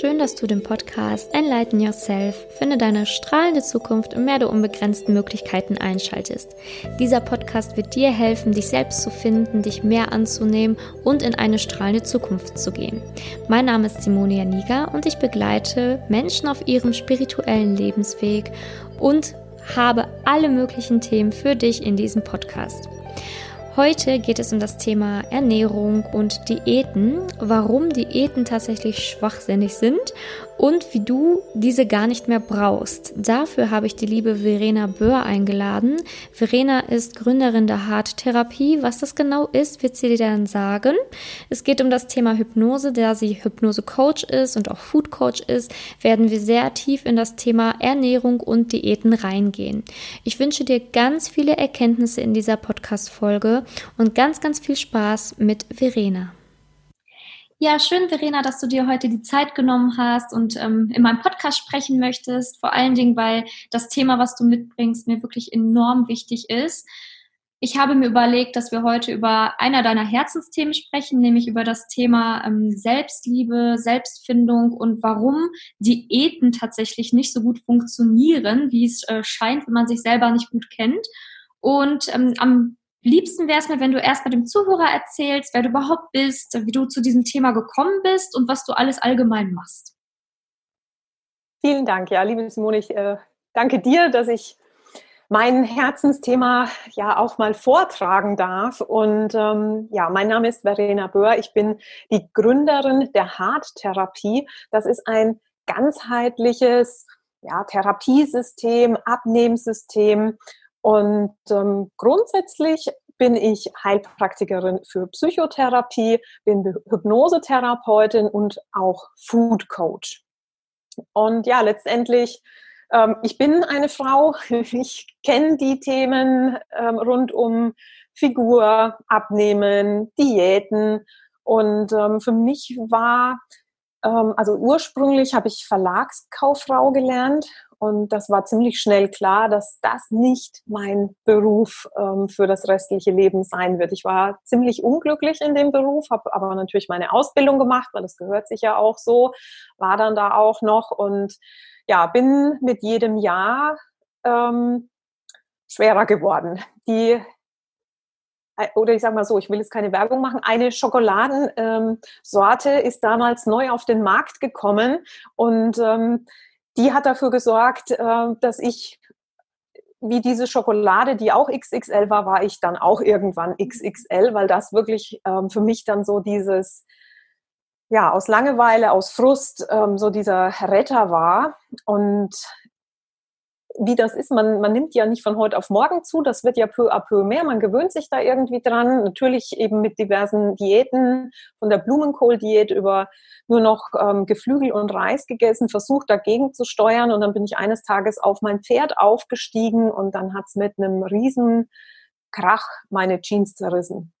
Schön, dass du den Podcast Enlighten Yourself, finde deine strahlende Zukunft im Meer der unbegrenzten Möglichkeiten einschaltest. Dieser Podcast wird dir helfen, dich selbst zu finden, dich mehr anzunehmen und in eine strahlende Zukunft zu gehen. Mein Name ist Simone Janiga und ich begleite Menschen auf ihrem spirituellen Lebensweg und habe alle möglichen Themen für dich in diesem Podcast. Heute geht es um das Thema Ernährung und Diäten, warum Diäten tatsächlich schwachsinnig sind und wie du diese gar nicht mehr brauchst. Dafür habe ich die liebe Verena Böhr eingeladen. Verena ist Gründerin der Hart Therapie. Was das genau ist, wird sie dir dann sagen. Es geht um das Thema Hypnose, da sie Hypnose Coach ist und auch Food Coach ist, werden wir sehr tief in das Thema Ernährung und Diäten reingehen. Ich wünsche dir ganz viele Erkenntnisse in dieser Podcast Folge und ganz ganz viel Spaß mit Verena. Ja, schön, Verena, dass du dir heute die Zeit genommen hast und ähm, in meinem Podcast sprechen möchtest. Vor allen Dingen, weil das Thema, was du mitbringst, mir wirklich enorm wichtig ist. Ich habe mir überlegt, dass wir heute über einer deiner Herzensthemen sprechen, nämlich über das Thema ähm, Selbstliebe, Selbstfindung und warum Diäten tatsächlich nicht so gut funktionieren, wie es äh, scheint, wenn man sich selber nicht gut kennt. Und ähm, am liebsten wäre es mir, wenn du erst mal dem Zuhörer erzählst, wer du überhaupt bist, wie du zu diesem Thema gekommen bist und was du alles allgemein machst. Vielen Dank, ja, liebe Simone, ich äh, danke dir, dass ich mein Herzensthema ja auch mal vortragen darf. Und ähm, ja, mein Name ist Verena Böhr. Ich bin die Gründerin der Harttherapie. Das ist ein ganzheitliches ja, Therapiesystem, Abnehmsystem, und ähm, grundsätzlich bin ich Heilpraktikerin für Psychotherapie, bin Hypnosetherapeutin und auch Food Coach. Und ja, letztendlich, ähm, ich bin eine Frau, ich kenne die Themen ähm, rund um Figur, Abnehmen, Diäten. Und ähm, für mich war, ähm, also ursprünglich habe ich Verlagskauffrau gelernt und das war ziemlich schnell klar, dass das nicht mein Beruf ähm, für das restliche Leben sein wird. Ich war ziemlich unglücklich in dem Beruf, habe aber natürlich meine Ausbildung gemacht, weil das gehört sich ja auch so, war dann da auch noch und ja, bin mit jedem Jahr ähm, schwerer geworden. Die äh, oder ich sage mal so, ich will jetzt keine Werbung machen, eine Schokoladensorte ähm, ist damals neu auf den Markt gekommen und ähm, die hat dafür gesorgt, äh, dass ich wie diese Schokolade, die auch XXL war, war ich dann auch irgendwann XXL, weil das wirklich ähm, für mich dann so dieses, ja, aus Langeweile, aus Frust, ähm, so dieser Retter war. Und wie das ist, man, man nimmt ja nicht von heute auf morgen zu, das wird ja peu à peu mehr, man gewöhnt sich da irgendwie dran, natürlich eben mit diversen Diäten, von der Blumenkohl-Diät über nur noch ähm, Geflügel und Reis gegessen, versucht dagegen zu steuern und dann bin ich eines Tages auf mein Pferd aufgestiegen und dann hat's mit einem riesen Krach meine Jeans zerrissen.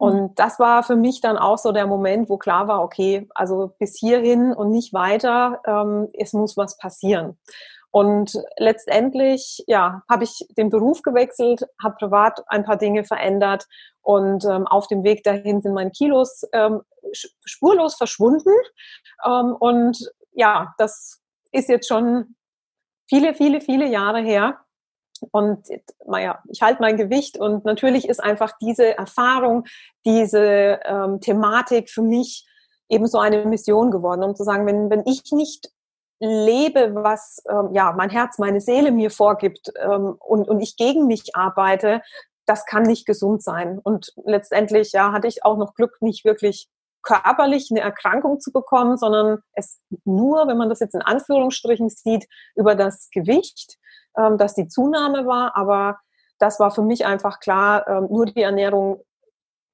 Mhm. Und das war für mich dann auch so der Moment, wo klar war, okay, also bis hierhin und nicht weiter, ähm, es muss was passieren. Und letztendlich, ja, habe ich den Beruf gewechselt, habe privat ein paar Dinge verändert und ähm, auf dem Weg dahin sind meine Kilos ähm, spurlos verschwunden. Ähm, und ja, das ist jetzt schon viele, viele, viele Jahre her. Und naja, ich halte mein Gewicht und natürlich ist einfach diese Erfahrung, diese ähm, Thematik für mich eben so eine Mission geworden, um zu sagen, wenn, wenn ich nicht lebe, was ähm, ja mein Herz, meine Seele mir vorgibt ähm, und, und ich gegen mich arbeite, das kann nicht gesund sein. Und letztendlich ja hatte ich auch noch Glück, nicht wirklich körperlich eine Erkrankung zu bekommen, sondern es nur, wenn man das jetzt in Anführungsstrichen sieht, über das Gewicht, ähm, dass die Zunahme war. Aber das war für mich einfach klar, ähm, nur die Ernährung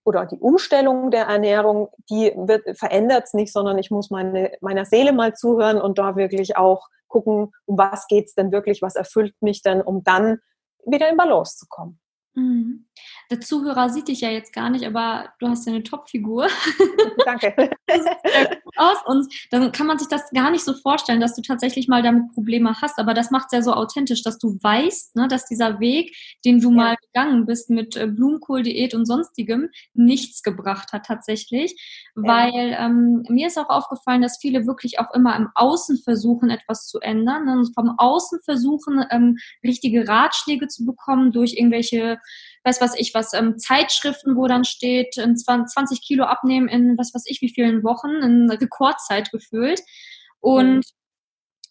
oder die Umstellung der Ernährung, die wird, verändert es nicht, sondern ich muss meine, meiner Seele mal zuhören und da wirklich auch gucken, um was geht es denn wirklich, was erfüllt mich denn, um dann wieder in Balance zu kommen. Mhm. Der Zuhörer sieht dich ja jetzt gar nicht, aber du hast ja eine Topfigur. Danke. aus und dann kann man sich das gar nicht so vorstellen, dass du tatsächlich mal damit Probleme hast. Aber das macht es ja so authentisch, dass du weißt, ne, dass dieser Weg, den du ja. mal gegangen bist mit äh, Blumenkohl-Diät und sonstigem, nichts gebracht hat tatsächlich. Ja. Weil ähm, mir ist auch aufgefallen, dass viele wirklich auch immer im Außen versuchen, etwas zu ändern. Ne, und vom Außen versuchen, ähm, richtige Ratschläge zu bekommen durch irgendwelche weiß was ich was, ähm, Zeitschriften, wo dann steht, 20 Kilo abnehmen in was weiß ich wie vielen Wochen, in Rekordzeit gefühlt. Und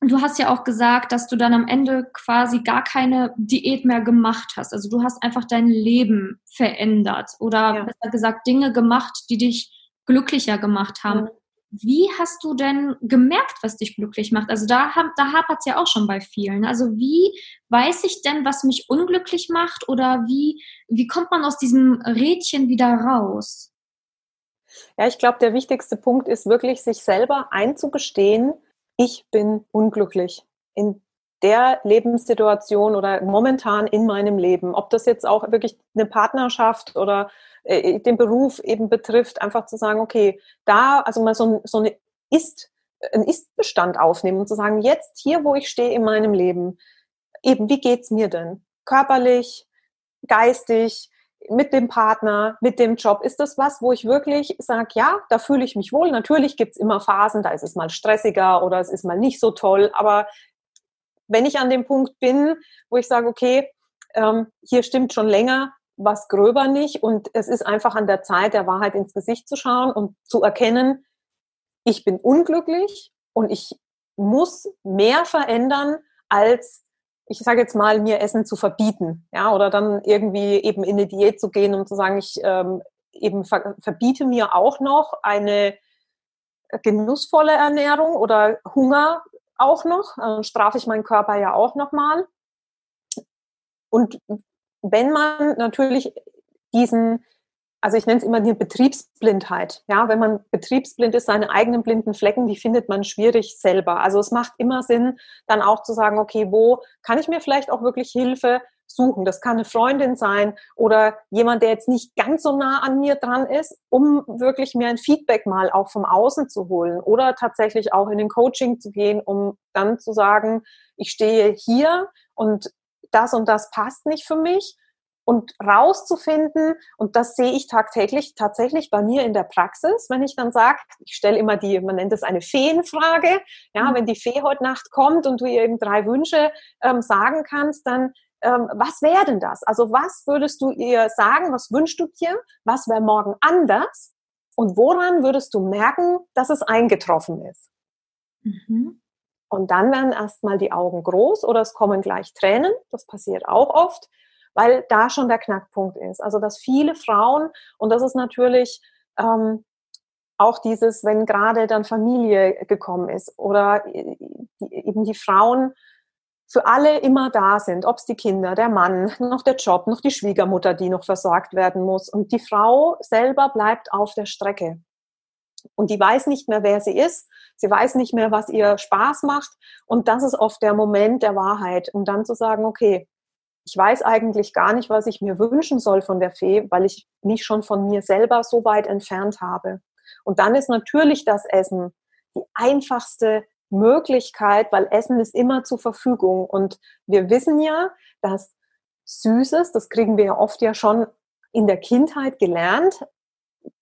mhm. du hast ja auch gesagt, dass du dann am Ende quasi gar keine Diät mehr gemacht hast. Also du hast einfach dein Leben verändert oder ja. besser gesagt Dinge gemacht, die dich glücklicher gemacht haben. Mhm. Wie hast du denn gemerkt, was dich glücklich macht? Also da, da hapert es ja auch schon bei vielen. Also wie weiß ich denn, was mich unglücklich macht oder wie, wie kommt man aus diesem Rädchen wieder raus? Ja, ich glaube, der wichtigste Punkt ist wirklich, sich selber einzugestehen, ich bin unglücklich in der Lebenssituation oder momentan in meinem Leben. Ob das jetzt auch wirklich eine Partnerschaft oder äh, den Beruf eben betrifft, einfach zu sagen, okay, da, also mal so, so eine Ist, einen Ist-Bestand aufnehmen und zu sagen, jetzt hier, wo ich stehe in meinem Leben, eben, wie geht's mir denn? Körperlich, geistig, mit dem Partner, mit dem Job? Ist das was, wo ich wirklich sage, ja, da fühle ich mich wohl? Natürlich gibt's immer Phasen, da ist es mal stressiger oder es ist mal nicht so toll, aber wenn ich an dem Punkt bin, wo ich sage, okay, ähm, hier stimmt schon länger was gröber nicht und es ist einfach an der Zeit, der Wahrheit ins Gesicht zu schauen und zu erkennen, ich bin unglücklich und ich muss mehr verändern, als ich sage jetzt mal, mir Essen zu verbieten, ja, oder dann irgendwie eben in eine Diät zu gehen und zu sagen, ich ähm, eben ver verbiete mir auch noch eine genussvolle Ernährung oder Hunger auch noch, äh, strafe ich meinen Körper ja auch noch mal. Und wenn man natürlich diesen, also ich nenne es immer die Betriebsblindheit, ja, wenn man betriebsblind ist, seine eigenen blinden Flecken, die findet man schwierig selber. Also es macht immer Sinn, dann auch zu sagen, okay, wo kann ich mir vielleicht auch wirklich Hilfe suchen. Das kann eine Freundin sein oder jemand, der jetzt nicht ganz so nah an mir dran ist, um wirklich mir ein Feedback mal auch vom Außen zu holen oder tatsächlich auch in den Coaching zu gehen, um dann zu sagen, ich stehe hier und das und das passt nicht für mich und rauszufinden, und das sehe ich tagtäglich tatsächlich bei mir in der Praxis, wenn ich dann sage, ich stelle immer die, man nennt es eine Feenfrage, ja, mhm. wenn die Fee heute Nacht kommt und du ihr eben drei Wünsche ähm, sagen kannst, dann ähm, was wäre denn das? Also was würdest du ihr sagen, was wünschst du dir, was wäre morgen anders und woran würdest du merken, dass es eingetroffen ist? Mhm. Und dann werden erstmal die Augen groß oder es kommen gleich Tränen. Das passiert auch oft, weil da schon der Knackpunkt ist. Also dass viele Frauen, und das ist natürlich ähm, auch dieses, wenn gerade dann Familie gekommen ist oder äh, eben die Frauen für alle immer da sind, ob es die Kinder, der Mann, noch der Job, noch die Schwiegermutter, die noch versorgt werden muss. Und die Frau selber bleibt auf der Strecke. Und die weiß nicht mehr, wer sie ist. Sie weiß nicht mehr, was ihr Spaß macht. Und das ist oft der Moment der Wahrheit, um dann zu sagen, okay, ich weiß eigentlich gar nicht, was ich mir wünschen soll von der Fee, weil ich mich schon von mir selber so weit entfernt habe. Und dann ist natürlich das Essen die einfachste Möglichkeit, weil Essen ist immer zur Verfügung. Und wir wissen ja, dass Süßes, das kriegen wir ja oft ja schon in der Kindheit gelernt,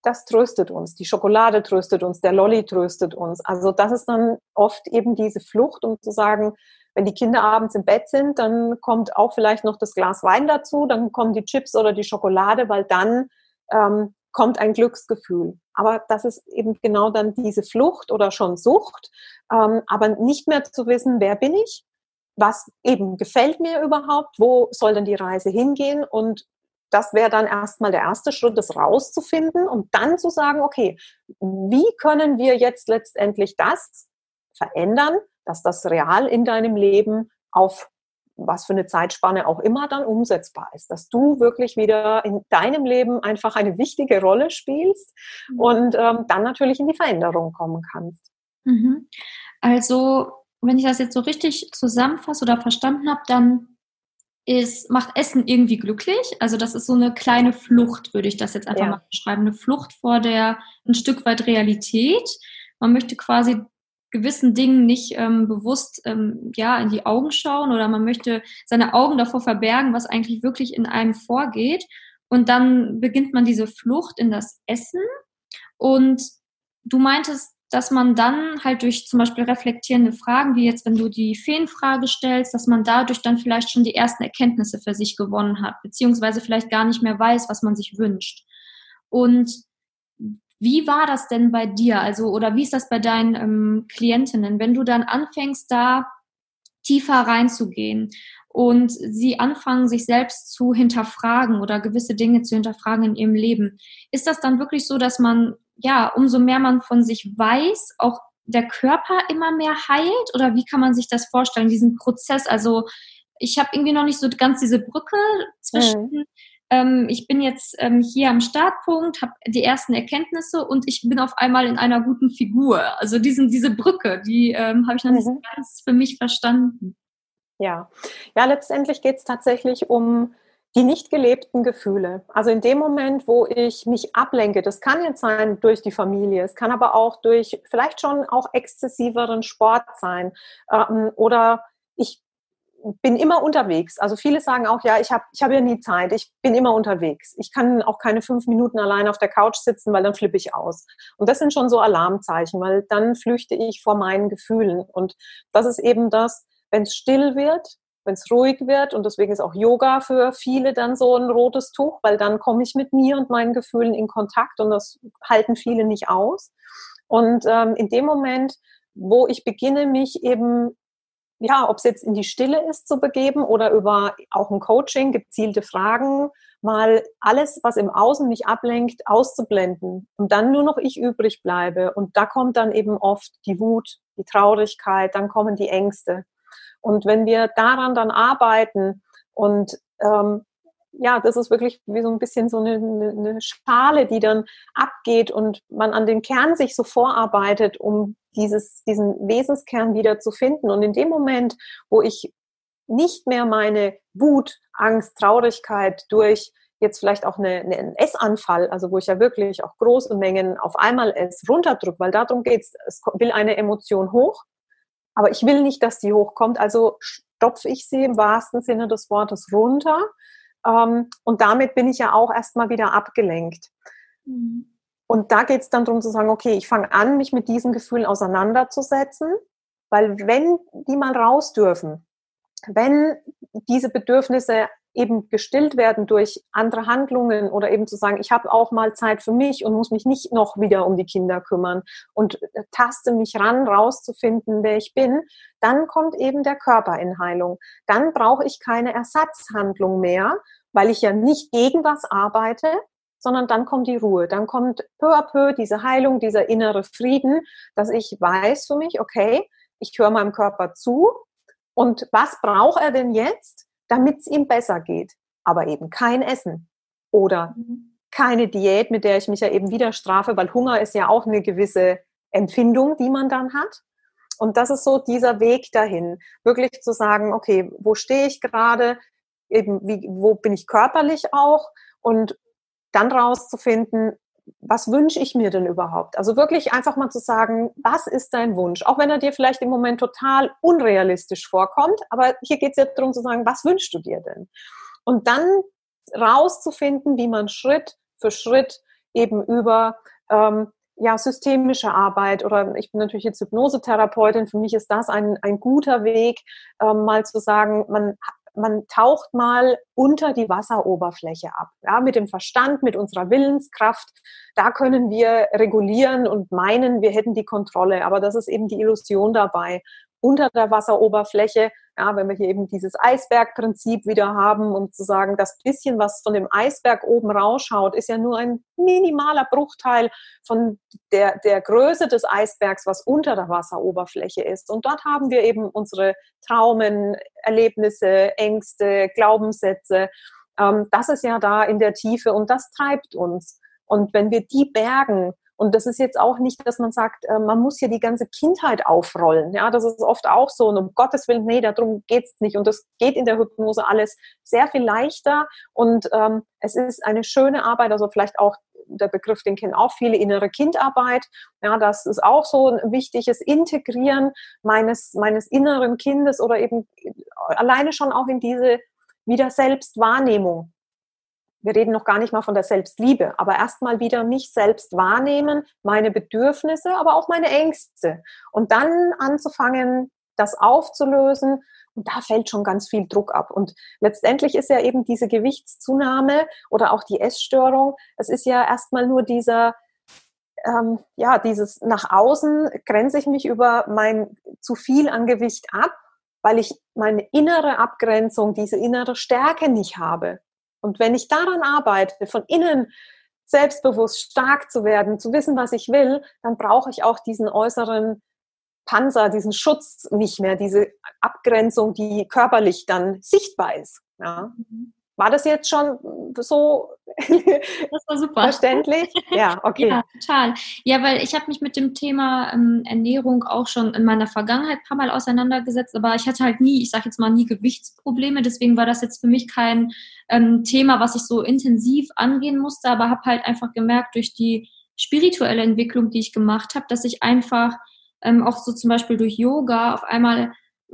das tröstet uns. Die Schokolade tröstet uns, der Lolli tröstet uns. Also das ist dann oft eben diese Flucht, um zu sagen, wenn die Kinder abends im Bett sind, dann kommt auch vielleicht noch das Glas Wein dazu, dann kommen die Chips oder die Schokolade, weil dann ähm, kommt ein Glücksgefühl. Aber das ist eben genau dann diese Flucht oder schon Sucht, ähm, aber nicht mehr zu wissen, wer bin ich, was eben gefällt mir überhaupt, wo soll denn die Reise hingehen und das wäre dann erstmal der erste Schritt, das rauszufinden und dann zu sagen, okay, wie können wir jetzt letztendlich das verändern, dass das real in deinem Leben auf was für eine Zeitspanne auch immer dann umsetzbar ist, dass du wirklich wieder in deinem Leben einfach eine wichtige Rolle spielst mhm. und ähm, dann natürlich in die Veränderung kommen kannst. Mhm. Also, wenn ich das jetzt so richtig zusammenfasse oder verstanden habe, dann ist, macht Essen irgendwie glücklich. Also das ist so eine kleine Flucht, würde ich das jetzt einfach Ja. mal beschreiben. Eine Flucht vor der ein Stück weit Realität. Man möchte quasi gewissen Dingen nicht ähm, bewusst ähm, ja in die Augen schauen oder man möchte seine Augen davor verbergen, was eigentlich wirklich in einem vorgeht. Und dann beginnt man diese Flucht in das Essen. Und du meintest, dass man dann halt durch zum Beispiel reflektierende Fragen, wie jetzt, wenn du die Feenfrage stellst, dass man dadurch dann vielleicht schon die ersten Erkenntnisse für sich gewonnen hat, beziehungsweise vielleicht gar nicht mehr weiß, was man sich wünscht. Und wie war das denn bei dir? Also, oder wie ist das bei deinen ähm, Klientinnen, wenn du dann anfängst, da tiefer reinzugehen und sie anfangen, sich selbst zu hinterfragen oder gewisse Dinge zu hinterfragen in ihrem Leben? Ist das dann wirklich so, dass man, ja, umso mehr man von sich weiß, auch der Körper immer mehr heilt? Oder wie kann man sich das vorstellen, diesen Prozess? Also, ich habe irgendwie noch nicht so ganz diese Brücke zwischen Mhm. ähm, ich bin jetzt ähm, hier am Startpunkt, habe die ersten Erkenntnisse und ich bin auf einmal in einer guten Figur. Also diesen, diese Brücke, die ähm, habe ich noch nicht so Mhm. ganz für mich verstanden. Ja, ja, letztendlich geht es tatsächlich um die nicht gelebten Gefühle. Also in dem Moment, wo ich mich ablenke, das kann jetzt sein durch die Familie, es kann aber auch durch vielleicht schon auch exzessiveren Sport sein ähm, oder ich bin immer unterwegs. Also viele sagen auch, ja, ich habe ich hab ja nie Zeit, ich bin immer unterwegs. Ich kann auch keine fünf Minuten allein auf der Couch sitzen, weil dann flippe ich aus. Und das sind schon so Alarmzeichen, weil dann flüchte ich vor meinen Gefühlen. Und das ist eben das, wenn es still wird, wenn es ruhig wird und deswegen ist auch Yoga für viele dann so ein rotes Tuch, weil dann komme ich mit mir und meinen Gefühlen in Kontakt und das halten viele nicht aus. Und ähm, in dem Moment, wo ich beginne, mich eben ja, ob es jetzt in die Stille ist zu begeben oder über auch ein Coaching, gezielte Fragen, mal alles, was im Außen mich ablenkt, auszublenden und dann nur noch ich übrig bleibe. Und da kommt dann eben oft die Wut, die Traurigkeit, dann kommen die Ängste. Und wenn wir daran dann arbeiten und ähm, ja, das ist wirklich wie so ein bisschen so eine, eine Schale, die dann abgeht und man an den Kern sich so vorarbeitet, um dieses, diesen Wesenskern wieder zu finden. Und in dem Moment, wo ich nicht mehr meine Wut, Angst, Traurigkeit durch jetzt vielleicht auch eine, eine, einen Essanfall, also wo ich ja wirklich auch große Mengen auf einmal esse, runterdrücke, weil darum geht es, es will eine Emotion hoch, aber ich will nicht, dass die hochkommt, also stopfe ich sie im wahrsten Sinne des Wortes runter ähm, und damit bin ich ja auch erstmal wieder abgelenkt. Mhm. Und da geht es dann darum zu sagen, okay, ich fange an, mich mit diesen Gefühlen auseinanderzusetzen, weil wenn die mal raus dürfen, wenn diese Bedürfnisse eben gestillt werden durch andere Handlungen oder eben zu sagen, ich habe auch mal Zeit für mich und muss mich nicht noch wieder um die Kinder kümmern und taste mich ran, rauszufinden, wer ich bin, dann kommt eben der Körper in Heilung. Dann brauche ich keine Ersatzhandlung mehr, weil ich ja nicht gegen was arbeite, sondern dann kommt die Ruhe, dann kommt peu à peu diese Heilung, dieser innere Frieden, dass ich weiß für mich, okay, ich höre meinem Körper zu und was braucht er denn jetzt, damit es ihm besser geht? Aber eben kein Essen oder keine Diät, mit der ich mich ja eben wieder strafe, weil Hunger ist ja auch eine gewisse Empfindung, die man dann hat. Und das ist so dieser Weg dahin, wirklich zu sagen, okay, wo stehe ich gerade, eben wie, wo bin ich körperlich auch und dann rauszufinden, was wünsche ich mir denn überhaupt? Also wirklich einfach mal zu sagen, was ist dein Wunsch? Auch wenn er dir vielleicht im Moment total unrealistisch vorkommt, aber hier geht es ja darum zu sagen, was wünschst du dir denn? Und dann rauszufinden, wie man Schritt für Schritt eben über ähm, ja, systemische Arbeit oder ich bin natürlich jetzt Hypnosetherapeutin, für mich ist das ein, ein guter Weg, ähm, mal zu sagen, man man taucht mal unter die Wasseroberfläche ab. Ja, mit dem Verstand, mit unserer Willenskraft, da können wir regulieren und meinen, wir hätten die Kontrolle. Aber das ist eben die Illusion dabei. Unter der Wasseroberfläche, ja, wenn wir hier eben dieses Eisbergprinzip wieder haben, um zu sagen, das bisschen, was von dem Eisberg oben rausschaut, ist ja nur ein minimaler Bruchteil von der, der Größe des Eisbergs, was unter der Wasseroberfläche ist. Und dort haben wir eben unsere Traumen, Erlebnisse, Ängste, Glaubenssätze. Ähm, das ist ja da in der Tiefe und das treibt uns. Und wenn wir die bergen Und das ist jetzt auch nicht, dass man sagt, äh, man muss hier die ganze Kindheit aufrollen. Ja, das ist oft auch so. Und um Gottes Willen, nee, darum geht's nicht. Und das geht in der Hypnose alles sehr viel leichter. Und ähm, es ist eine schöne Arbeit, also vielleicht auch der Begriff, den kennen auch viele, innere Kindarbeit. Ja, das ist auch so ein wichtiges Integrieren meines, meines inneren Kindes oder eben alleine schon auch in diese wieder Selbstwahrnehmung wir reden noch gar nicht mal von der Selbstliebe, aber erstmal wieder mich selbst wahrnehmen, meine Bedürfnisse, aber auch meine Ängste. Und dann anzufangen, das aufzulösen. Und da fällt schon ganz viel Druck ab. Und letztendlich ist ja eben diese Gewichtszunahme oder auch die Essstörung, es ist ja erstmal nur dieser, ähm, ja, dieses nach außen grenze ich mich über mein zu viel an Gewicht ab, weil ich meine innere Abgrenzung, diese innere Stärke nicht habe. Und wenn ich daran arbeite, von innen selbstbewusst stark zu werden, zu wissen, was ich will, dann brauche ich auch diesen äußeren Panzer, diesen Schutz nicht mehr, diese Abgrenzung, die körperlich dann sichtbar ist. Ja. Mhm. War das jetzt schon so verständlich? Ja, okay. Ja, total. Ja, weil ich habe mich mit dem Thema ähm, Ernährung auch schon in meiner Vergangenheit ein paar Mal auseinandergesetzt, aber ich hatte halt nie, ich sage jetzt mal nie Gewichtsprobleme, deswegen war das jetzt für mich kein ähm, Thema, was ich so intensiv angehen musste, aber habe halt einfach gemerkt durch die spirituelle Entwicklung, die ich gemacht habe, dass ich einfach ähm, auch so zum Beispiel durch Yoga auf einmal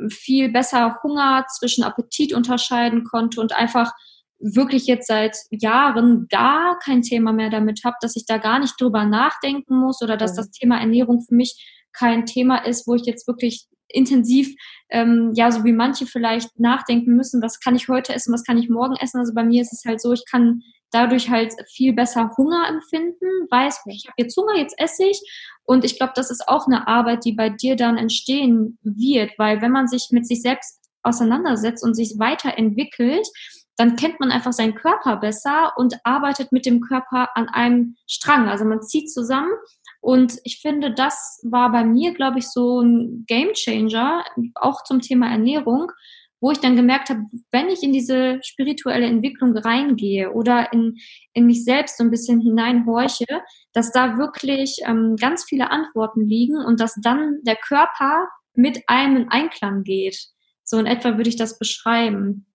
viel besser Hunger zwischen Appetit unterscheiden konnte und einfach wirklich jetzt seit Jahren gar kein Thema mehr damit habe, dass ich da gar nicht drüber nachdenken muss oder dass das Thema Ernährung für mich kein Thema ist, wo ich jetzt wirklich intensiv, ähm, ja, so wie manche vielleicht nachdenken müssen, was kann ich heute essen, was kann ich morgen essen. Also bei mir ist es halt so, ich kann dadurch halt viel besser Hunger empfinden, weiß, ich habe jetzt Hunger, jetzt esse ich. Und ich glaube, das ist auch eine Arbeit, die bei dir dann entstehen wird, weil wenn man sich mit sich selbst auseinandersetzt und sich weiterentwickelt, dann kennt man einfach seinen Körper besser und arbeitet mit dem Körper an einem Strang. Also man zieht zusammen. Und ich finde, das war bei mir, glaube ich, so ein Game Changer, auch zum Thema Ernährung, wo ich dann gemerkt habe, wenn ich in diese spirituelle Entwicklung reingehe oder in, in mich selbst so ein bisschen hineinhorche, dass da wirklich ähm, ganz viele Antworten liegen und dass dann der Körper mit einem in Einklang geht. So in etwa würde ich das beschreiben.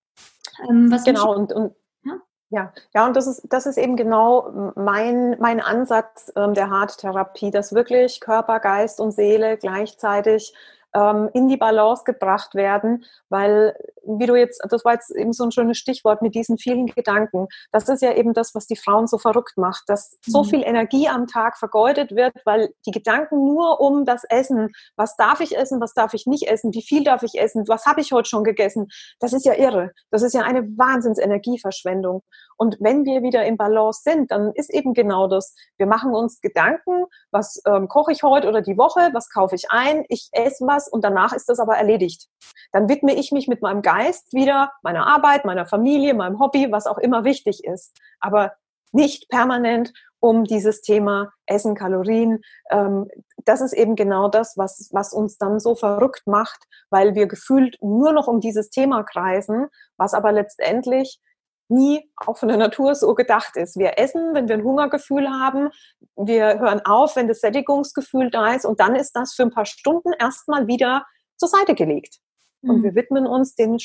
Ähm, genau, und, und ja? ja, ja, und das ist, das ist eben genau mein, mein Ansatz ähm, der Harttherapie, dass wirklich Körper, Geist und Seele gleichzeitig ähm, in die Balance gebracht werden, weil, wie du jetzt, das war jetzt eben so ein schönes Stichwort mit diesen vielen Gedanken. Das ist ja eben das, was die Frauen so verrückt macht, dass so mhm. viel Energie am Tag vergeudet wird, weil die Gedanken nur um das Essen, was darf ich essen, was darf ich nicht essen, wie viel darf ich essen, was habe ich heute schon gegessen, das ist ja irre. Das ist ja eine Wahnsinnsenergieverschwendung. Und wenn wir wieder im Balance sind, dann ist eben genau das. Wir machen uns Gedanken, was ähm, koche ich heute oder die Woche, was kaufe ich ein, ich esse was und danach ist das aber erledigt. Dann widme ich mich mit meinem Geist wieder meiner Arbeit, meiner Familie, meinem Hobby, was auch immer wichtig ist. Aber nicht permanent um dieses Thema Essen, Kalorien. Ähm, das ist eben genau das, was, was uns dann so verrückt macht, weil wir gefühlt nur noch um dieses Thema kreisen, was aber letztendlich nie auch von der Natur so gedacht ist. Wir essen, wenn wir ein Hungergefühl haben. Wir hören auf, wenn das Sättigungsgefühl da ist. Und dann ist das für ein paar Stunden erstmal wieder zur Seite gelegt. Mhm. Und wir widmen uns den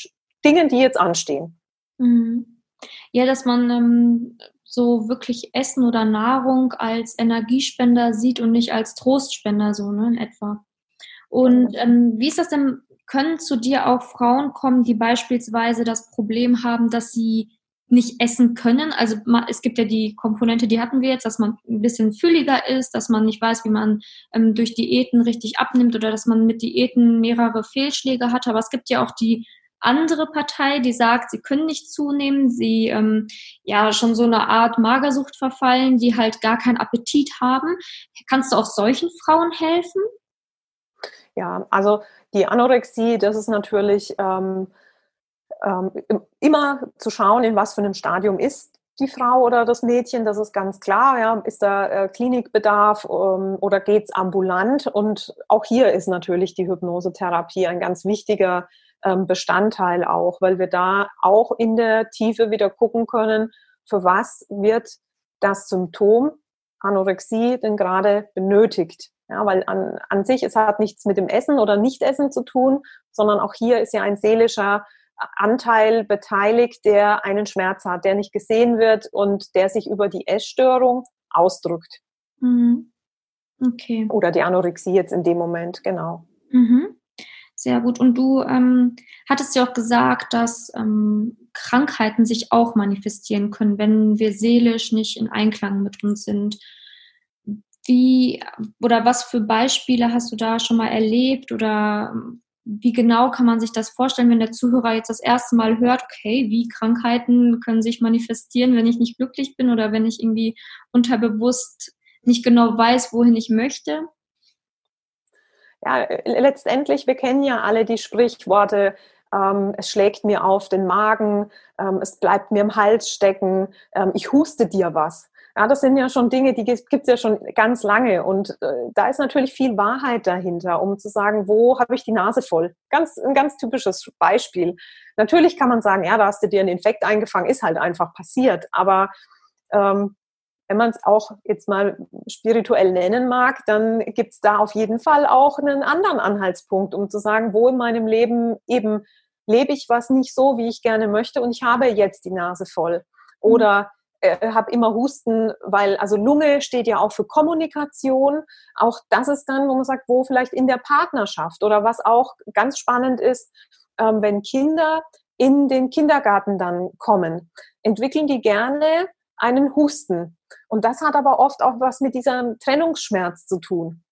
Dingen, die jetzt anstehen. Mhm. Ja, dass man ähm, so wirklich Essen oder Nahrung als Energiespender sieht und nicht als Trostspender, so ne, in etwa. Und ähm, wie ist das denn? Können zu dir auch Frauen kommen, die beispielsweise das Problem haben, dass sie nicht essen können. Also es gibt ja die Komponente, die hatten wir jetzt, dass man ein bisschen fülliger ist, dass man nicht weiß, wie man ähm, durch Diäten richtig abnimmt oder dass man mit Diäten mehrere Fehlschläge hat. Aber es gibt ja auch die andere Partei, die sagt, sie können nicht zunehmen, sie ähm, ja schon so eine Art Magersucht verfallen, die halt gar keinen Appetit haben. Kannst du auch solchen Frauen helfen? Ja, also die Anorexie, das ist natürlich ähm, ähm, immer zu schauen, in was für einem Stadium ist die Frau oder das Mädchen, das ist ganz klar. Ja, ist da äh, Klinikbedarf ähm, oder geht es ambulant? Und auch hier ist natürlich die Hypnosetherapie ein ganz wichtiger ähm, Bestandteil auch, weil wir da auch in der Tiefe wieder gucken können, für was wird das Symptom Anorexie denn gerade benötigt. Ja, weil an, an sich, es hat nichts mit dem Essen oder Nichtessen zu tun, sondern auch hier ist ja ein seelischer Anteil beteiligt, der einen Schmerz hat, der nicht gesehen wird und der sich über die Essstörung ausdrückt. Mhm. Okay. Oder die Anorexie jetzt in dem Moment, genau. Mhm. Sehr gut. Und du ähm, hattest ja auch gesagt, dass ähm, Krankheiten sich auch manifestieren können, wenn wir seelisch nicht in Einklang mit uns sind. Wie oder was für Beispiele hast du da schon mal erlebt oder ähm, wie genau kann man sich das vorstellen, wenn der Zuhörer jetzt das erste Mal hört, okay, wie Krankheiten können sich manifestieren, wenn ich nicht glücklich bin oder wenn ich irgendwie unterbewusst nicht genau weiß, wohin ich möchte? Ja, letztendlich, wir kennen ja alle die Sprichworte, ähm, es schlägt mir auf den Magen, ähm, es bleibt mir im Hals stecken, ähm, ich huste dir was. Ja, das sind ja schon Dinge, die gibt es ja schon ganz lange. Und äh, da ist natürlich viel Wahrheit dahinter, um zu sagen, wo habe ich die Nase voll? Ganz, ein ganz typisches Beispiel. Natürlich kann man sagen, ja, da hast du dir einen Infekt eingefangen, ist halt einfach passiert. Aber ähm, wenn man es auch jetzt mal spirituell nennen mag, dann gibt es da auf jeden Fall auch einen anderen Anhaltspunkt, um zu sagen, wo in meinem Leben eben lebe ich was nicht so, wie ich gerne möchte und ich habe jetzt die Nase voll. Oder äh, habe immer Husten, weil also Lunge steht ja auch für Kommunikation. Auch das ist dann, wo man sagt, wo vielleicht in der Partnerschaft oder was auch ganz spannend ist, ähm, wenn Kinder in den Kindergarten dann kommen, entwickeln die gerne einen Husten. Und das hat aber oft auch was mit diesem Trennungsschmerz zu tun.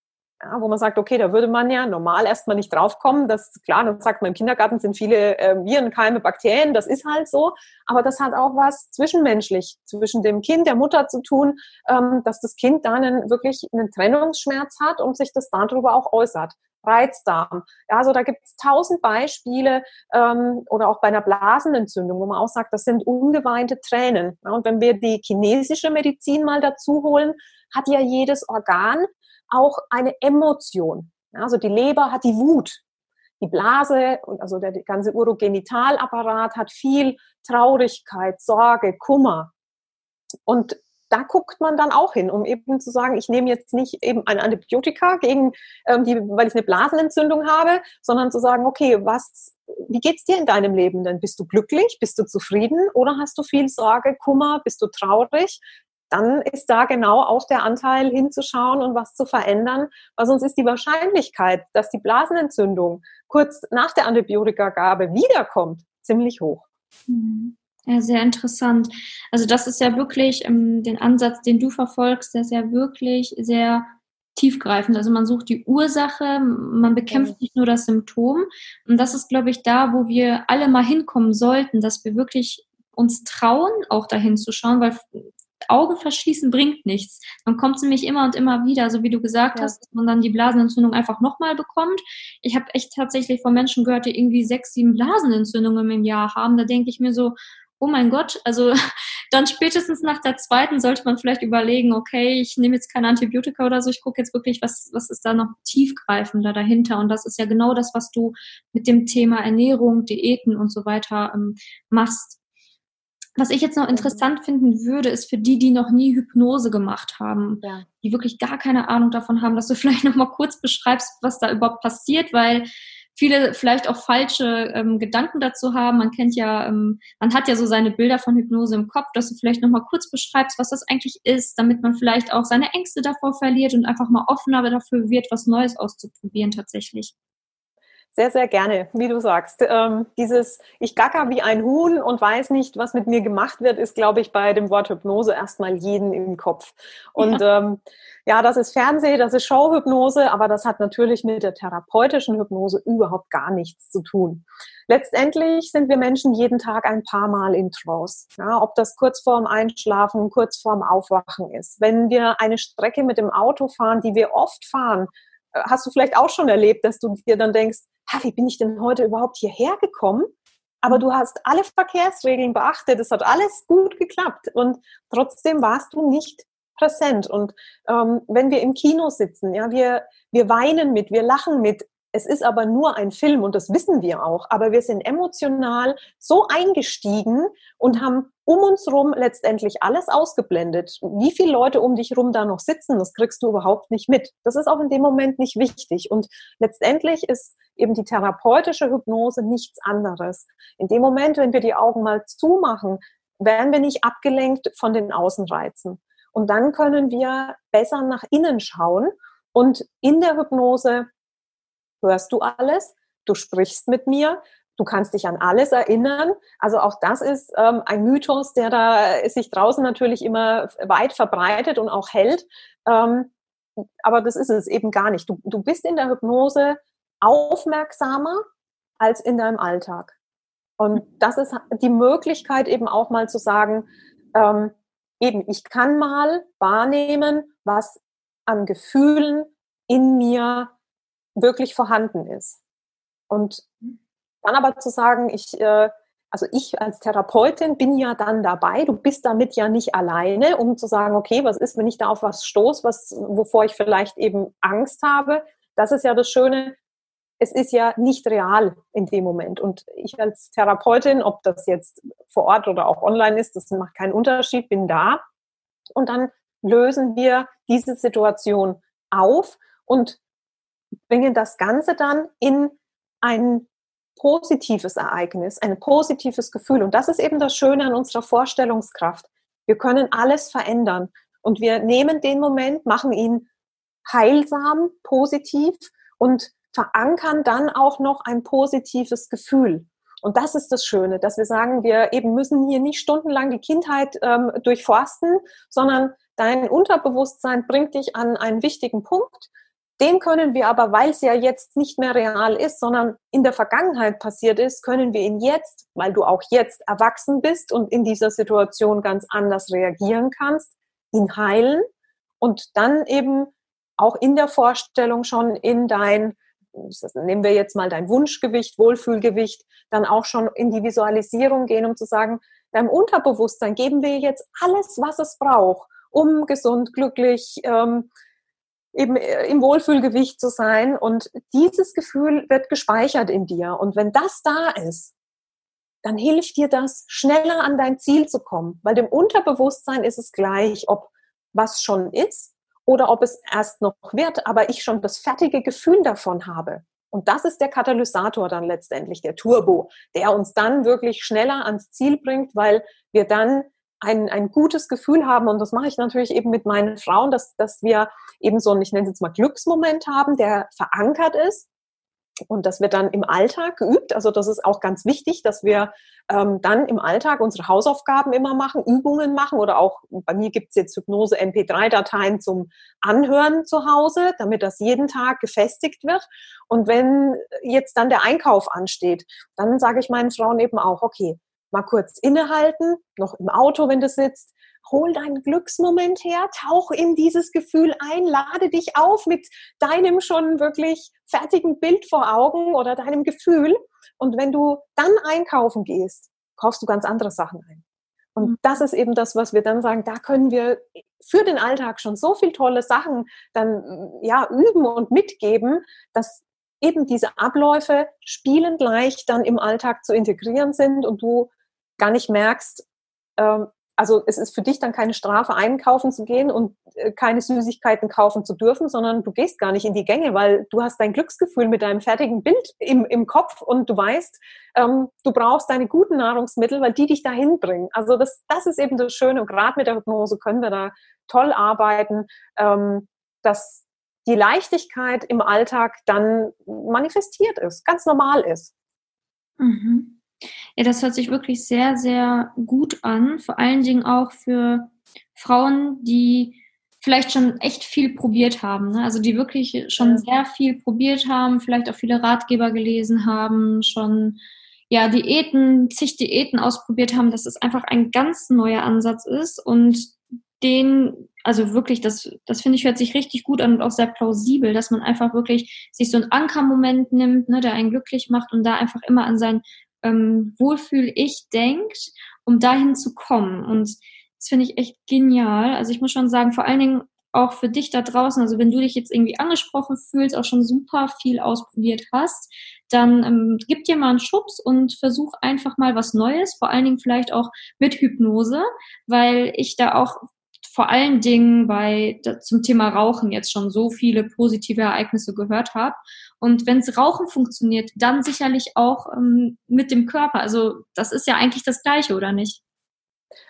Ja, wo man sagt, okay, da würde man ja normal erstmal nicht draufkommen. Das klar, dann sagt man, im Kindergarten sind viele äh, Viren, Keime, Bakterien, das ist halt so. Aber das hat auch was zwischenmenschlich, zwischen dem Kind, der Mutter zu tun, ähm, dass das Kind dann einen, wirklich einen Trennungsschmerz hat und sich das darüber auch äußert. Reizdarm. Also da gibt es tausend Beispiele ähm, oder auch bei einer Blasenentzündung, wo man auch sagt, das sind ungeweinte Tränen. Ja, und wenn wir die chinesische Medizin mal dazu holen, hat ja jedes Organ auch eine Emotion. Also die Leber hat die Wut. Die Blase, also der ganze Urogenitalappararat hat viel Traurigkeit, Sorge, Kummer. Und da guckt man dann auch hin, um eben zu sagen, ich nehme jetzt nicht eben ein Antibiotika gegen ähm, die, weil ich eine Blasenentzündung habe, sondern zu sagen, okay, was, wie geht's dir in deinem Leben denn? Bist du glücklich? Bist du zufrieden? Oder hast du viel Sorge, Kummer? Bist du traurig? Dann ist da genau auch der Anteil hinzuschauen und was zu verändern, weil sonst ist die Wahrscheinlichkeit, dass die Blasenentzündung kurz nach der Antibiotikagabe wiederkommt, ziemlich hoch. Mhm. Ja, sehr interessant. Also das ist ja wirklich ähm, den Ansatz, den du verfolgst, der ist ja wirklich sehr tiefgreifend. Also man sucht die Ursache, man bekämpft nicht nur das Symptom. Und das ist, glaube ich, da, wo wir alle mal hinkommen sollten, dass wir wirklich uns trauen, auch dahin zu schauen, weil Auge verschließen bringt nichts. Dann kommt es nämlich immer und immer wieder, so wie du gesagt ja. hast, dass man dann die Blasenentzündung einfach nochmal bekommt. Ich habe echt tatsächlich von Menschen gehört, die irgendwie sechs, sieben Blasenentzündungen im Jahr haben. Da denke ich mir so, oh mein Gott, also dann spätestens nach der zweiten sollte man vielleicht überlegen, okay, ich nehme jetzt keine Antibiotika oder so, ich gucke jetzt wirklich, was, was ist da noch tiefgreifender dahinter. Und das ist ja genau das, was du mit dem Thema Ernährung, Diäten und so weiter ähm, machst. Was ich jetzt noch interessant finden würde, ist für die, die noch nie Hypnose gemacht haben, ja. die wirklich gar keine Ahnung davon haben, dass du vielleicht noch mal kurz beschreibst, was da überhaupt passiert, weil viele vielleicht auch falsche ähm, Gedanken dazu haben. Man kennt ja, ähm, man hat ja so seine Bilder von Hypnose im Kopf, dass du vielleicht noch mal kurz beschreibst, was das eigentlich ist, damit man vielleicht auch seine Ängste davor verliert und einfach mal offener dafür wird, was Neues auszuprobieren tatsächlich. Sehr, sehr gerne, wie du sagst. Ähm, dieses Ich gacker wie ein Huhn und weiß nicht, was mit mir gemacht wird, ist, glaube ich, bei dem Wort Hypnose erstmal jeden im Kopf. Und ja. Ähm, ja, das ist Fernseh, das ist Showhypnose, aber das hat natürlich mit der therapeutischen Hypnose überhaupt gar nichts zu tun. Letztendlich sind wir Menschen jeden Tag ein paar Mal in Trance. Ja, ob das kurz vorm Einschlafen, kurz vorm Aufwachen ist. Wenn wir eine Strecke mit dem Auto fahren, die wir oft fahren, äh, hast du vielleicht auch schon erlebt, dass du dir dann denkst, ha, wie bin ich denn heute überhaupt hierher gekommen? Aber du hast alle Verkehrsregeln beachtet, es hat alles gut geklappt und trotzdem warst du nicht präsent. Und ähm, wenn wir im Kino sitzen, ja, wir, wir weinen mit, wir lachen mit, Es ist aber nur ein Film und das wissen wir auch. Aber wir sind emotional so eingestiegen und haben um uns rum letztendlich alles ausgeblendet. Wie viele Leute um dich rum da noch sitzen, das kriegst du überhaupt nicht mit. Das ist auch in dem Moment nicht wichtig. Und letztendlich ist eben die therapeutische Hypnose nichts anderes. In dem Moment, wenn wir die Augen mal zumachen, werden wir nicht abgelenkt von den Außenreizen. Und dann können wir besser nach innen schauen. Und in der Hypnose hörst du alles, du sprichst mit mir, du kannst dich an alles erinnern. Also auch das ist ähm, ein Mythos, der da sich draußen natürlich immer weit verbreitet und auch hält. Ähm, aber das ist es eben gar nicht. Du, du bist in der Hypnose aufmerksamer als in deinem Alltag. Und das ist die Möglichkeit eben auch mal zu sagen, ähm, eben, ich kann mal wahrnehmen, was an Gefühlen in mir wirklich vorhanden ist. Und dann aber zu sagen, ich, äh, also ich als Therapeutin bin ja dann dabei, du bist damit ja nicht alleine, um zu sagen, okay, was ist, wenn ich da auf was stoße, was, wovor ich vielleicht eben Angst habe. Das ist ja das Schöne, es ist ja nicht real in dem Moment. Und ich als Therapeutin, ob das jetzt vor Ort oder auch online ist, das macht keinen Unterschied, bin da. Und dann lösen wir diese Situation auf und bringen das Ganze dann in ein positives Ereignis, ein positives Gefühl. Und das ist eben das Schöne an unserer Vorstellungskraft. Wir können alles verändern. Und wir nehmen den Moment, machen ihn heilsam, positiv und verankern dann auch noch ein positives Gefühl. Und das ist das Schöne, dass wir sagen, wir eben müssen hier nicht stundenlang die Kindheit ähm, durchforsten, sondern dein Unterbewusstsein bringt dich an einen wichtigen Punkt. Den können wir aber, weil es ja jetzt nicht mehr real ist, sondern in der Vergangenheit passiert ist, können wir ihn jetzt, weil du auch jetzt erwachsen bist und in dieser Situation ganz anders reagieren kannst, ihn heilen und dann eben auch in der Vorstellung schon in dein, nehmen wir jetzt mal dein Wunschgewicht, Wohlfühlgewicht, dann auch schon in die Visualisierung gehen, um zu sagen, deinem Unterbewusstsein geben wir jetzt alles, was es braucht, um gesund, glücklich, ähm, eben äh, im Wohlfühlgewicht zu sein. Und dieses Gefühl wird gespeichert in dir. Und wenn das da ist, dann hilft dir das, schneller an dein Ziel zu kommen. Weil dem Unterbewusstsein ist es gleich, ob was schon ist oder ob es erst noch wird, aber ich schon das fertige Gefühl davon habe. Und das ist der Katalysator dann letztendlich, der Turbo, der uns dann wirklich schneller ans Ziel bringt, weil wir dann ein, ein gutes Gefühl haben, und das mache ich natürlich eben mit meinen Frauen, dass, dass wir eben so einen, ich nenne es jetzt mal Glücksmoment haben, der verankert ist und das wird dann im Alltag geübt. Also das ist auch ganz wichtig, dass wir ähm, dann im Alltag unsere Hausaufgaben immer machen, Übungen machen oder auch bei mir gibt es jetzt Hypnose MP3-Dateien zum Anhören zu Hause, damit das jeden Tag gefestigt wird. Und wenn jetzt dann der Einkauf ansteht, dann sage ich meinen Frauen eben auch, okay, mal kurz innehalten, noch im Auto, wenn du sitzt, hol deinen Glücksmoment her, tauch in dieses Gefühl ein, lade dich auf mit deinem schon wirklich fertigen Bild vor Augen oder deinem Gefühl. Und wenn du dann einkaufen gehst, kaufst du ganz andere Sachen ein. Und mhm. das ist eben das, was wir dann sagen, da können wir für den Alltag schon so viel tolle Sachen dann ja üben und mitgeben, dass eben diese Abläufe spielend leicht dann im Alltag zu integrieren sind und du gar nicht merkst, ähm, also es ist für dich dann keine Strafe, einkaufen zu gehen und äh, keine Süßigkeiten kaufen zu dürfen, sondern du gehst gar nicht in die Gänge, weil du hast dein Glücksgefühl mit deinem fertigen Bild im, im Kopf und du weißt, ähm, du brauchst deine guten Nahrungsmittel, weil die dich dahin bringen. Also das, das ist eben das Schöne und gerade mit der Hypnose können wir da toll arbeiten, ähm, dass die Leichtigkeit im Alltag dann manifestiert ist, ganz normal ist. Mhm. Ja, das hört sich wirklich sehr, sehr gut an. Vor allen Dingen auch für Frauen, die vielleicht schon echt viel probiert haben. Ne? Also die wirklich schon sehr viel probiert haben, vielleicht auch viele Ratgeber gelesen haben, schon ja Diäten, zig Diäten ausprobiert haben, dass es einfach ein ganz neuer Ansatz ist und den, also wirklich, das, das finde ich hört sich richtig gut an und auch sehr plausibel, dass man einfach wirklich sich so einen Ankermoment nimmt, ne, der einen glücklich macht und da einfach immer an sein ähm, Wohlfühl-Ich denkt, um dahin zu kommen. Und das finde ich echt genial. Also ich muss schon sagen, vor allen Dingen auch für dich da draußen, also wenn du dich jetzt irgendwie angesprochen fühlst, auch schon super viel ausprobiert hast, dann ähm, gib dir mal einen Schubs und versuch einfach mal was Neues, vor allen Dingen vielleicht auch mit Hypnose, weil ich da auch vor allen Dingen bei zum Thema Rauchen jetzt schon so viele positive Ereignisse gehört habe. Und wenns Rauchen funktioniert, dann sicherlich auch ähm, mit dem Körper. Also das ist ja eigentlich das Gleiche, oder nicht?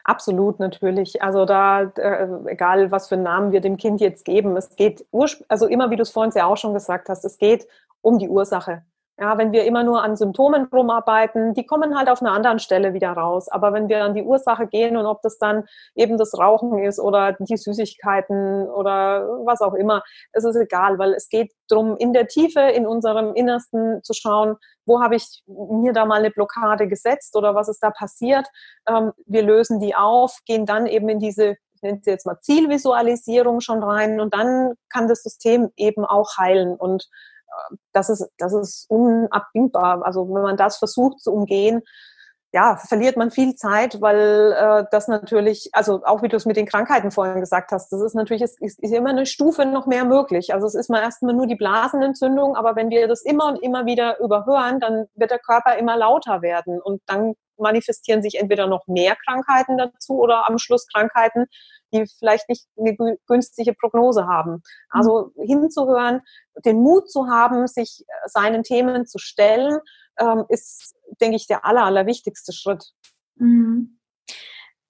Absolut, natürlich. Also da, äh, egal was für einen Namen wir dem Kind jetzt geben, es geht, also immer, wie du es vorhin ja auch schon gesagt hast, es geht um die Ursache. Ja, wenn wir immer nur an Symptomen rumarbeiten, die kommen halt auf einer anderen Stelle wieder raus. Aber wenn wir an die Ursache gehen und ob das dann eben das Rauchen ist oder die Süßigkeiten oder was auch immer, es ist egal, weil es geht darum, in der Tiefe, in unserem Innersten zu schauen, wo habe ich mir da mal eine Blockade gesetzt oder was ist da passiert. Ähm, wir lösen die auf, gehen dann eben in diese ich nenne sie jetzt mal Zielvisualisierung schon rein und dann kann das System eben auch heilen und das ist, das ist unabdingbar. Also wenn man das versucht zu umgehen, ja, verliert man viel Zeit, weil äh, das natürlich, also auch wie du es mit den Krankheiten vorhin gesagt hast, das ist natürlich, ist, ist immer eine Stufe noch mehr möglich. Also es ist mal erstmal nur die Blasenentzündung, aber wenn wir das immer und immer wieder überhören, dann wird der Körper immer lauter werden und dann manifestieren sich entweder noch mehr Krankheiten dazu oder am Schluss Krankheiten, die vielleicht nicht eine günstige Prognose haben. Also mhm. hinzuhören, den Mut zu haben, sich äh, seinen Themen zu stellen, ähm, ist, denke ich, der aller, allerwichtigste Schritt. Mhm.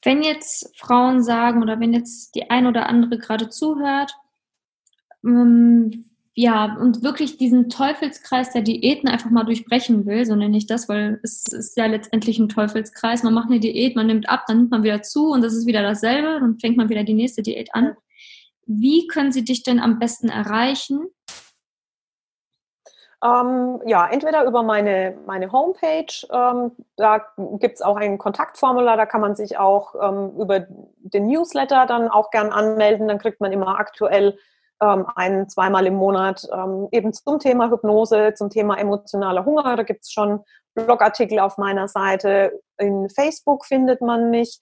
Wenn jetzt Frauen sagen oder wenn jetzt die ein oder andere gerade zuhört, ähm, ja, und wirklich diesen Teufelskreis der Diäten einfach mal durchbrechen will, so nenne ich das, weil es ist ja letztendlich ein Teufelskreis. Man macht eine Diät, man nimmt ab, dann nimmt man wieder zu und das ist wieder dasselbe, dann fängt man wieder die nächste Diät an. Wie können sie dich denn am besten erreichen? Ähm, ja, entweder über meine, meine Homepage, ähm, da gibt es auch ein Kontaktformular, da kann man sich auch ähm, über den Newsletter dann auch gern anmelden, dann kriegt man immer aktuell ähm, ein, zweimal im Monat ähm, eben zum Thema Hypnose, zum Thema emotionaler Hunger. Da gibt es schon Blogartikel auf meiner Seite. In Facebook findet man mich.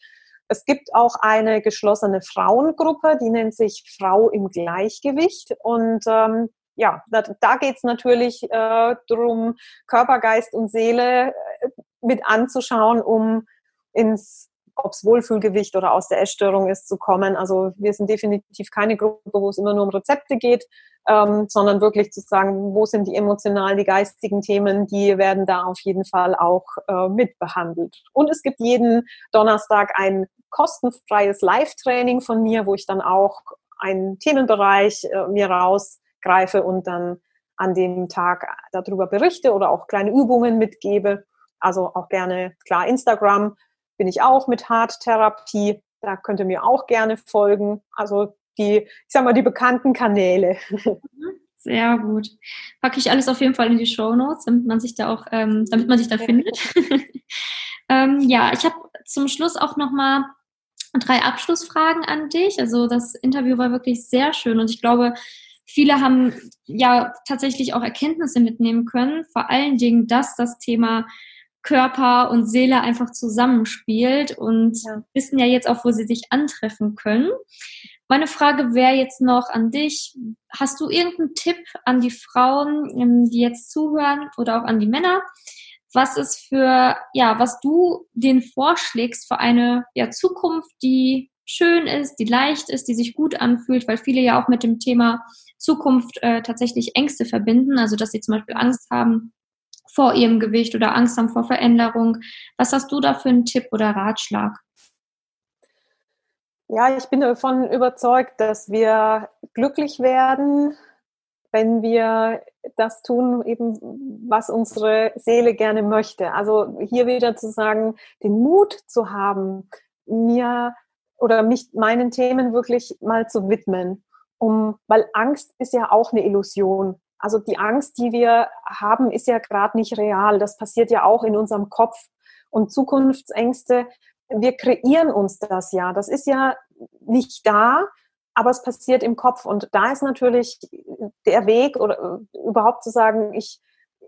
Es gibt auch eine geschlossene Frauengruppe, die nennt sich Frau im Gleichgewicht. Und ähm, ja, da, da geht es natürlich äh, darum, Körper, Geist und Seele äh, mit anzuschauen, um ins ob es Wohlfühlgewicht oder aus der Essstörung ist, zu kommen. Also wir sind definitiv keine Gruppe, wo es immer nur um Rezepte geht, ähm, sondern wirklich zu sagen, wo sind die emotionalen, die geistigen Themen, die werden da auf jeden Fall auch äh, mitbehandelt. Und es gibt jeden Donnerstag ein kostenfreies Live-Training von mir, wo ich dann auch einen Themenbereich äh, mir rausgreife und dann an dem Tag darüber berichte oder auch kleine Übungen mitgebe. Also auch gerne, klar, Instagram bin ich auch mit Harttherapie. Da könnt ihr mir auch gerne folgen. Also die, ich sag mal, die bekannten Kanäle. Sehr gut. Packe ich alles auf jeden Fall in die Show Notes, damit man sich da auch, ähm, damit man sich da ja. findet. ähm, ja, ich habe zum Schluss auch noch mal drei Abschlussfragen an dich. Also das Interview war wirklich sehr schön und ich glaube, viele haben ja tatsächlich auch Erkenntnisse mitnehmen können. Vor allen Dingen, dass das Thema Körper und Seele einfach zusammenspielt und ja. wissen ja jetzt auch, wo sie sich antreffen können. Meine Frage wäre jetzt noch an dich. Hast du irgendeinen Tipp an die Frauen, ähm, die jetzt zuhören oder auch an die Männer? Was ist für, ja, was du denen vorschlägst für eine ja, Zukunft, die schön ist, die leicht ist, die sich gut anfühlt, weil viele ja auch mit dem Thema Zukunft äh, tatsächlich Ängste verbinden, also dass sie zum Beispiel Angst haben, vor ihrem Gewicht oder Angst haben vor Veränderung. Was hast du da für einen Tipp oder Ratschlag? Ja, ich bin davon überzeugt, dass wir glücklich werden, wenn wir das tun, eben was unsere Seele gerne möchte. Also hier wieder zu sagen, den Mut zu haben, mir oder mich meinen Themen wirklich mal zu widmen. Um, weil Angst ist ja auch eine Illusion. Also die Angst, die wir haben, ist ja gerade nicht real. Das passiert ja auch in unserem Kopf. Und Zukunftsängste, wir kreieren uns das ja. Das ist ja nicht da, aber es passiert im Kopf. Und da ist natürlich der Weg oder überhaupt zu sagen, ich,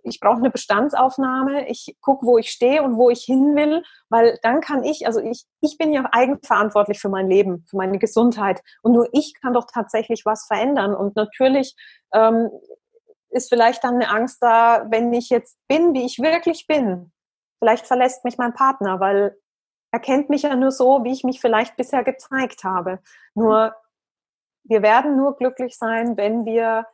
ich brauche eine Bestandsaufnahme, ich gucke, wo ich stehe und wo ich hin will, weil dann kann ich, also ich, ich bin ja eigenverantwortlich für mein Leben, für meine Gesundheit und nur ich kann doch tatsächlich was verändern und natürlich ähm, ist vielleicht dann eine Angst da, wenn ich jetzt bin, wie ich wirklich bin. Vielleicht verlässt mich mein Partner, weil er kennt mich ja nur so, wie ich mich vielleicht bisher gezeigt habe. Nur wir werden nur glücklich sein, wenn wir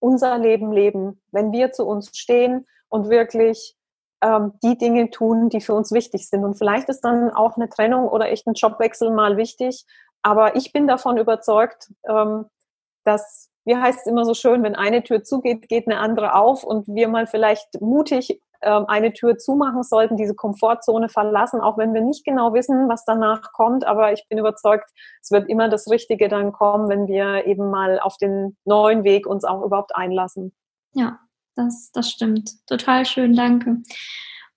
unser Leben leben, wenn wir zu uns stehen und wirklich ähm, die Dinge tun, die für uns wichtig sind. Und vielleicht ist dann auch eine Trennung oder echt ein Jobwechsel mal wichtig. Aber ich bin davon überzeugt, ähm, dass, wie heißt es immer so schön, wenn eine Tür zugeht, geht eine andere auf und wir mal vielleicht mutig ähm, eine Tür zumachen sollten, diese Komfortzone verlassen, auch wenn wir nicht genau wissen, was danach kommt. Aber ich bin überzeugt, es wird immer das Richtige dann kommen, wenn wir eben mal auf den neuen Weg uns auch überhaupt einlassen. Ja, das, das stimmt. Total schön, danke.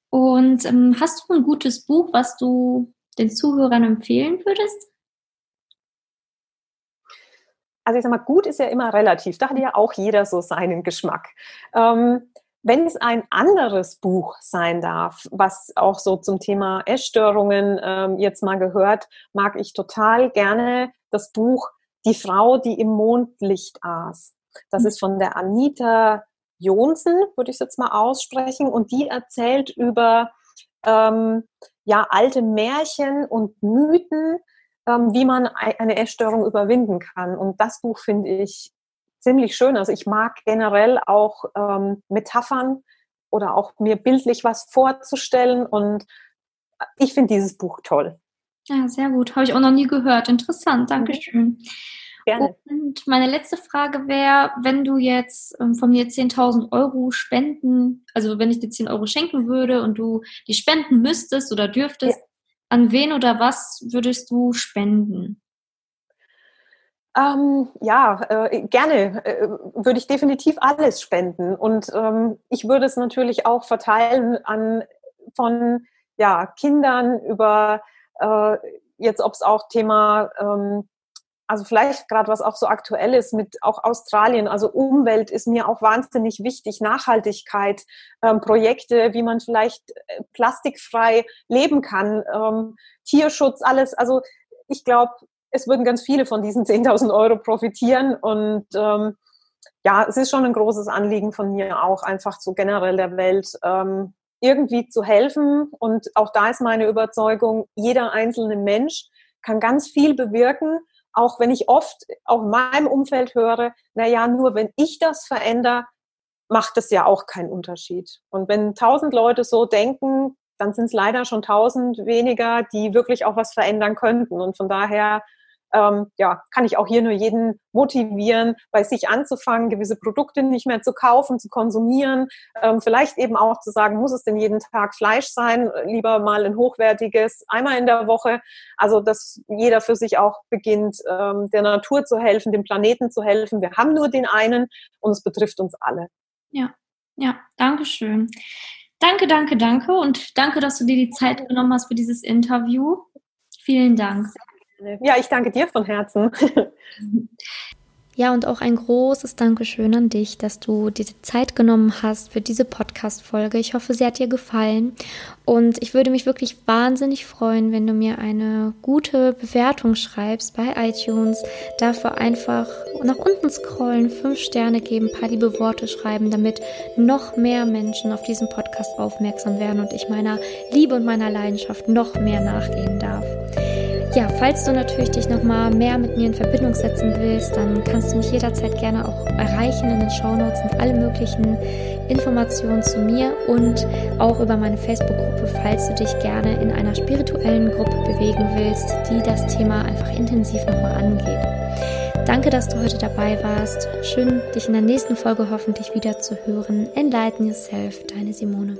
Und ähm, hast du ein gutes Buch, was du den Zuhörern empfehlen würdest? Also ich sag mal, gut ist ja immer relativ. Da hat ja auch jeder so seinen Geschmack. Ähm, wenn es ein anderes Buch sein darf, was auch so zum Thema Essstörungen ähm, jetzt mal gehört, mag ich total gerne das Buch Die Frau, die im Mondlicht aß. Das ist von der Anita Jonsen, würde ich es jetzt mal aussprechen, und die erzählt über ähm, ja alte Märchen und Mythen, wie man eine Essstörung überwinden kann. Und das Buch finde ich ziemlich schön. Also ich mag generell auch ähm, Metaphern oder auch mir bildlich was vorzustellen und ich finde dieses Buch toll. Ja, sehr gut. Habe ich auch noch nie gehört. Interessant, Dankeschön. Mhm. Gerne. Und meine letzte Frage wäre, wenn du jetzt ähm, von mir 10.000 Euro spenden, also wenn ich dir 10 Euro schenken würde und du die spenden müsstest oder dürftest, ja. An wen oder was würdest du spenden? Ähm, ja, äh, gerne äh, würde ich definitiv alles spenden und ähm, ich würde es natürlich auch verteilen an von ja Kindern über äh, jetzt, ob es auch Thema ähm, also vielleicht gerade was auch so aktuell ist mit auch Australien, also Umwelt ist mir auch wahnsinnig wichtig, Nachhaltigkeit, ähm, Projekte, wie man vielleicht äh, plastikfrei leben kann, ähm, Tierschutz, alles. Also ich glaube, es würden ganz viele von diesen 10.000 Euro profitieren und ähm, ja, es ist schon ein großes Anliegen von mir auch einfach so generell der Welt ähm, irgendwie zu helfen und auch da ist meine Überzeugung, jeder einzelne Mensch kann ganz viel bewirken, auch wenn ich oft auch in meinem Umfeld höre, na ja, nur wenn ich das verändere, macht es ja auch keinen Unterschied. Und wenn tausend Leute so denken, dann sind es leider schon tausend weniger, die wirklich auch was verändern könnten. Und von daher ähm, ja, kann ich auch hier nur jeden motivieren, bei sich anzufangen, gewisse Produkte nicht mehr zu kaufen, zu konsumieren, ähm, vielleicht eben auch zu sagen, muss es denn jeden Tag Fleisch sein, lieber mal ein hochwertiges, einmal in der Woche. Also, dass jeder für sich auch beginnt, ähm, der Natur zu helfen, dem Planeten zu helfen. Wir haben nur den einen und es betrifft uns alle. Ja, ja, danke schön. Danke, danke, danke und danke, dass du dir die Zeit genommen hast für dieses Interview. Vielen Dank. Ja, ich danke dir von Herzen. Ja, und auch ein großes Dankeschön an dich, dass du dir die Zeit genommen hast für diese Podcast-Folge. Ich hoffe, sie hat dir gefallen. Und ich würde mich wirklich wahnsinnig freuen, wenn du mir eine gute Bewertung schreibst bei iTunes. Dafür einfach nach unten scrollen, fünf Sterne geben, ein paar liebe Worte schreiben, damit noch mehr Menschen auf diesen Podcast aufmerksam werden und ich meiner Liebe und meiner Leidenschaft noch mehr nachgehen darf. Ja, falls du natürlich dich nochmal mehr mit mir in Verbindung setzen willst, dann kannst du mich jederzeit gerne auch erreichen. In den Shownotes sind alle möglichen Informationen zu mir und auch über meine Facebook-Gruppe, falls du dich gerne in einer spirituellen Gruppe bewegen willst, die das Thema einfach intensiv nochmal angeht. Danke, dass du heute dabei warst. Schön, dich in der nächsten Folge hoffentlich wieder zu hören. Enlighten Yourself, deine Simone.